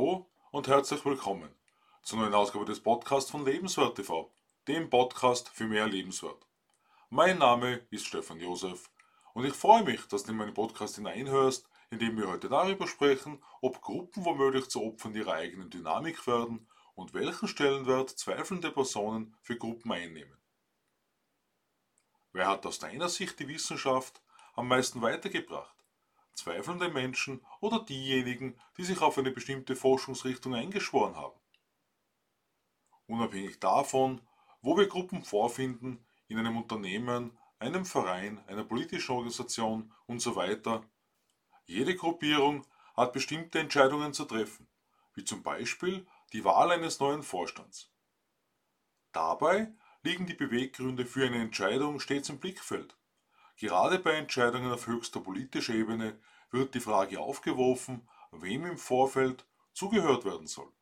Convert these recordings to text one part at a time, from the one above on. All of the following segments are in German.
Hallo und herzlich willkommen zur neuen Ausgabe des Podcasts von Lebenswert TV, dem Podcast für mehr Lebenswert. Mein Name ist Stefan Josef und ich freue mich, dass du in meinen Podcast hineinhörst, in dem wir heute darüber sprechen, ob Gruppen womöglich zu Opfern ihrer eigenen Dynamik werden und welchen Stellenwert zweifelnde Personen für Gruppen einnehmen. Wer hat aus deiner Sicht die Wissenschaft am meisten weitergebracht? Zweifelnde Menschen oder diejenigen, die sich auf eine bestimmte Forschungsrichtung eingeschworen haben? Unabhängig davon, wo wir Gruppen vorfinden, in einem Unternehmen, einem Verein, einer politischen Organisation und so weiter, jede Gruppierung hat bestimmte Entscheidungen zu treffen, wie zum Beispiel die Wahl eines neuen Vorstands. Dabei liegen die Beweggründe für eine Entscheidung stets im Blickfeld. Gerade bei Entscheidungen auf höchster politischer Ebene wird die Frage aufgeworfen, wem im Vorfeld zugehört werden soll.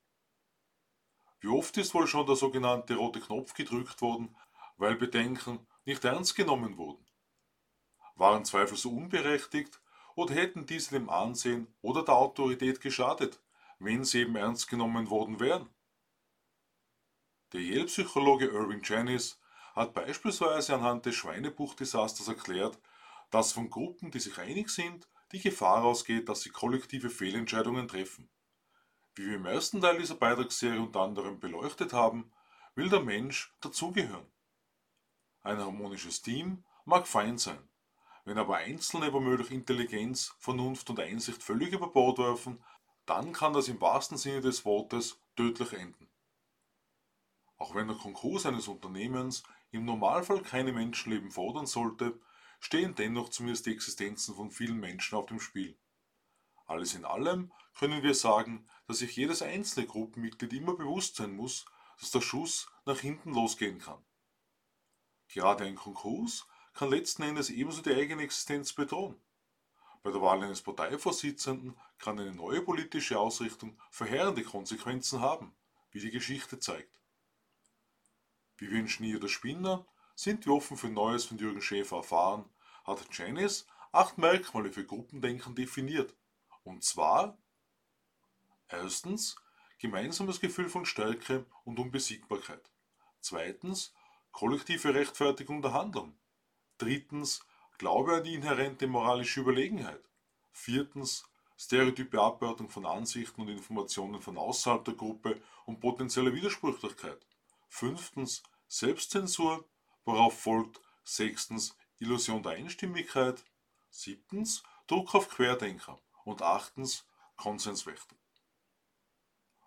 Wie oft ist wohl schon der sogenannte rote Knopf gedrückt worden, weil Bedenken nicht ernst genommen wurden? Waren Zweifel so unberechtigt oder hätten diese dem Ansehen oder der Autorität geschadet, wenn sie eben ernst genommen worden wären? Der Yale-Psychologe Irving Janis hat beispielsweise anhand des Schweinebuch-Desasters erklärt, dass von Gruppen, die sich einig sind, die Gefahr ausgeht, dass sie kollektive Fehlentscheidungen treffen. Wie wir im ersten Teil dieser Beitragsserie unter anderem beleuchtet haben, will der Mensch dazugehören. Ein harmonisches Team mag fein sein, wenn aber Einzelne womöglich Intelligenz, Vernunft und Einsicht völlig über Bord werfen, dann kann das im wahrsten Sinne des Wortes tödlich enden. Auch wenn der Konkurs eines Unternehmens im Normalfall keine Menschenleben fordern sollte, stehen dennoch zumindest die Existenzen von vielen Menschen auf dem Spiel. Alles in allem können wir sagen, dass sich jedes einzelne Gruppenmitglied immer bewusst sein muss, dass der Schuss nach hinten losgehen kann. Gerade ein Konkurs kann letzten Endes ebenso die eigene Existenz bedrohen. Bei der Wahl eines Parteivorsitzenden kann eine neue politische Ausrichtung verheerende Konsequenzen haben, wie die Geschichte zeigt. Wie wir Schnee oder Spinner sind wir offen für Neues von Jürgen Schäfer erfahren, hat Janice acht Merkmale für Gruppendenken definiert. Und zwar erstens gemeinsames Gefühl von Stärke und Unbesiegbarkeit. Zweitens kollektive Rechtfertigung der Handlung. Drittens Glaube an die inhärente moralische Überlegenheit. Viertens stereotype Abwertung von Ansichten und Informationen von außerhalb der Gruppe und potenzielle Widersprüchlichkeit. Fünftens Selbstzensur, worauf folgt sechstens Illusion der Einstimmigkeit, siebtens Druck auf Querdenker und achtens Konsenswächter.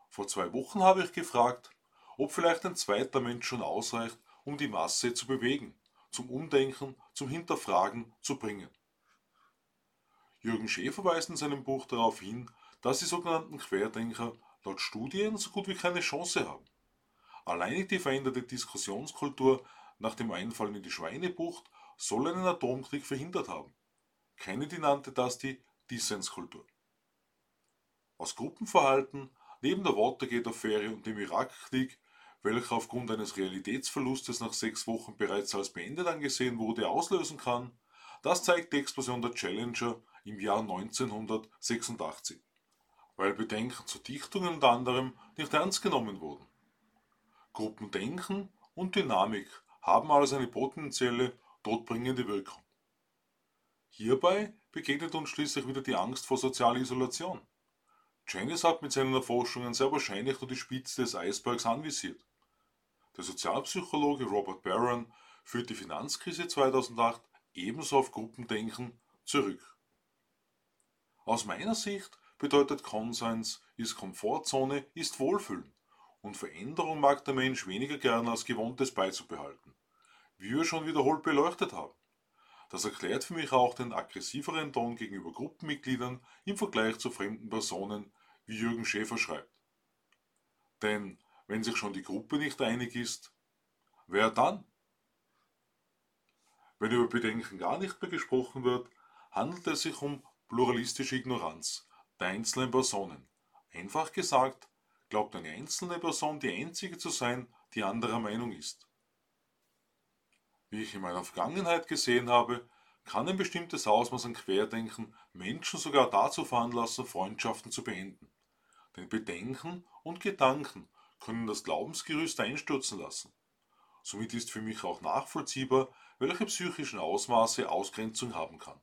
Vor zwei Wochen habe ich gefragt, ob vielleicht ein zweiter Mensch schon ausreicht, um die Masse zu bewegen, zum Umdenken, zum Hinterfragen zu bringen. Jürgen Schäfer weist in seinem Buch darauf hin, dass die sogenannten Querdenker laut Studien so gut wie keine Chance haben. Alleine die veränderte Diskussionskultur nach dem Einfallen in die Schweinebucht soll einen Atomkrieg verhindert haben. Kennedy nannte das die Dissenskultur. Aus Gruppenverhalten, neben der Watergate-Affäre und dem Irakkrieg, welcher aufgrund eines Realitätsverlustes nach sechs Wochen bereits als beendet angesehen wurde, auslösen kann, das zeigt die Explosion der Challenger im Jahr 1986, weil Bedenken zu Dichtungen unter anderem nicht ernst genommen wurden. Gruppendenken und Dynamik haben also eine potenzielle todbringende Wirkung. Hierbei begegnet uns schließlich wieder die Angst vor sozialer Isolation. Janis hat mit seinen Erforschungen sehr wahrscheinlich nur die Spitze des Eisbergs anvisiert. Der Sozialpsychologe Robert Barron führt die Finanzkrise 2008 ebenso auf Gruppendenken zurück. Aus meiner Sicht bedeutet Konsens ist Komfortzone, ist Wohlfühlen und Veränderung mag der Mensch weniger gern als Gewohntes beizubehalten, wie wir schon wiederholt beleuchtet haben. Das erklärt für mich auch den aggressiveren Ton gegenüber Gruppenmitgliedern im Vergleich zu fremden Personen, wie Jürgen Schäfer schreibt. Denn wenn sich schon die Gruppe nicht einig ist, wer dann? Wenn über Bedenken gar nicht mehr gesprochen wird, handelt es sich um pluralistische Ignoranz der einzelnen Personen. Einfach gesagt, glaubt eine einzelne Person die einzige zu sein, die anderer Meinung ist. Wie ich in meiner Vergangenheit gesehen habe, kann ein bestimmtes Ausmaß an Querdenken Menschen sogar dazu veranlassen, Freundschaften zu beenden. denn Bedenken und Gedanken können das Glaubensgerüst einstürzen lassen. Somit ist für mich auch nachvollziehbar, welche psychischen Ausmaße Ausgrenzung haben kann.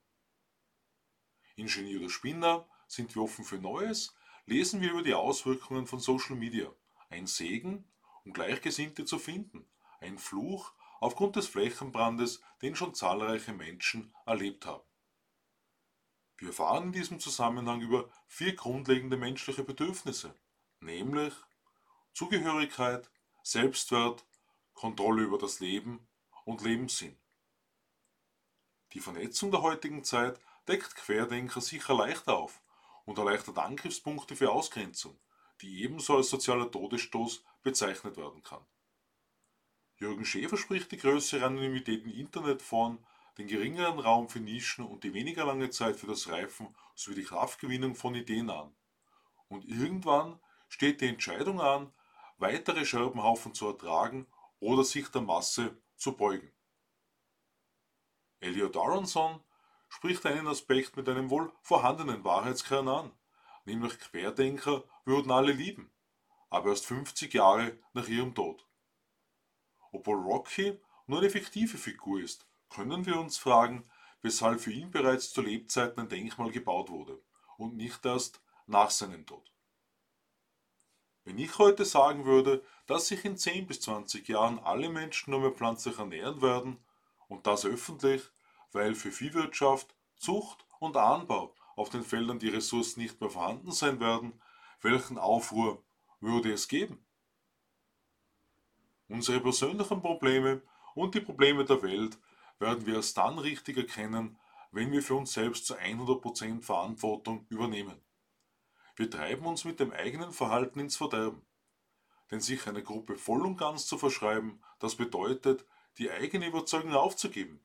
Ingenieur oder Spinner, sind wir offen für Neues, lesen wir über die Auswirkungen von Social Media. Ein Segen, um Gleichgesinnte zu finden, ein Fluch aufgrund des Flächenbrandes, den schon zahlreiche Menschen erlebt haben. Wir erfahren in diesem Zusammenhang über vier grundlegende menschliche Bedürfnisse, nämlich Zugehörigkeit, Selbstwert, Kontrolle über das Leben und Lebenssinn. Die Vernetzung der heutigen Zeit deckt Querdenker sicher leicht auf und erleichtert Angriffspunkte für Ausgrenzung, die ebenso als sozialer Todesstoß bezeichnet werden kann. Jürgen Schäfer spricht die größere Anonymität in Internetforen, den geringeren Raum für Nischen und die weniger lange Zeit für das Reifen sowie die Kraftgewinnung von Ideen an. Und irgendwann steht die Entscheidung an, weitere Scherbenhaufen zu ertragen oder sich der Masse zu beugen. Elliot Aronson spricht einen Aspekt mit einem wohl vorhandenen Wahrheitskern an, nämlich Querdenker würden alle lieben, aber erst 50 Jahre nach ihrem Tod. Obwohl Rocky nur eine fiktive Figur ist, können wir uns fragen, weshalb für ihn bereits zu Lebzeiten ein Denkmal gebaut wurde und nicht erst nach seinem Tod. Wenn ich heute sagen würde, dass sich in 10 bis 20 Jahren alle Menschen nur mehr pflanzlich ernähren werden, und das öffentlich, weil für Viehwirtschaft, Zucht und Anbau auf den Feldern die Ressourcen nicht mehr vorhanden sein werden, welchen Aufruhr würde es geben? Unsere persönlichen Probleme und die Probleme der Welt werden wir erst dann richtig erkennen, wenn wir für uns selbst zu 100% Verantwortung übernehmen. Wir treiben uns mit dem eigenen Verhalten ins Verderben. Denn sich einer Gruppe voll und ganz zu verschreiben, das bedeutet, die eigene Überzeugung aufzugeben,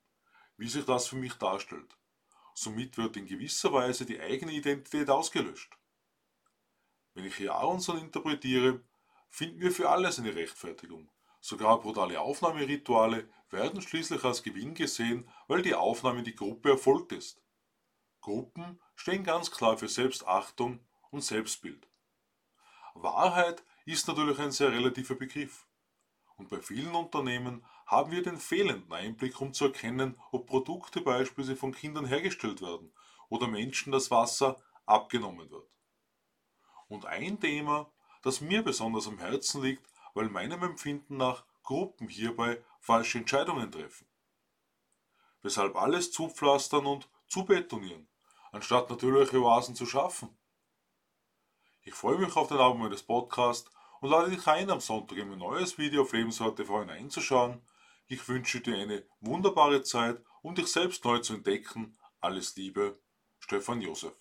wie sich das für mich darstellt. Somit wird in gewisser Weise die eigene Identität ausgelöscht. Wenn ich hier Aronson interpretiere, finden wir für alles eine Rechtfertigung. Sogar brutale Aufnahmerituale werden schließlich als Gewinn gesehen, weil die Aufnahme in die Gruppe erfolgt ist. Gruppen stehen ganz klar für Selbstachtung und Selbstbild. Wahrheit ist natürlich ein sehr relativer Begriff. Und bei vielen Unternehmen haben wir den fehlenden Einblick, um zu erkennen, ob Produkte beispielsweise von Kindern hergestellt werden oder Menschen das Wasser abgenommen wird. Und ein Thema, das mir besonders am Herzen liegt, weil meinem Empfinden nach Gruppen hierbei falsche Entscheidungen treffen. Weshalb alles zupflastern und zubetonieren, anstatt natürliche Oasen zu schaffen. Ich freue mich auf den Abend meines Podcasts und lade dich ein, am Sonntag in mein neues Video auf Lebenswert TV hineinzuschauen. Ich wünsche dir eine wunderbare Zeit, um dich selbst neu zu entdecken. Alles Liebe, Stefan Josef.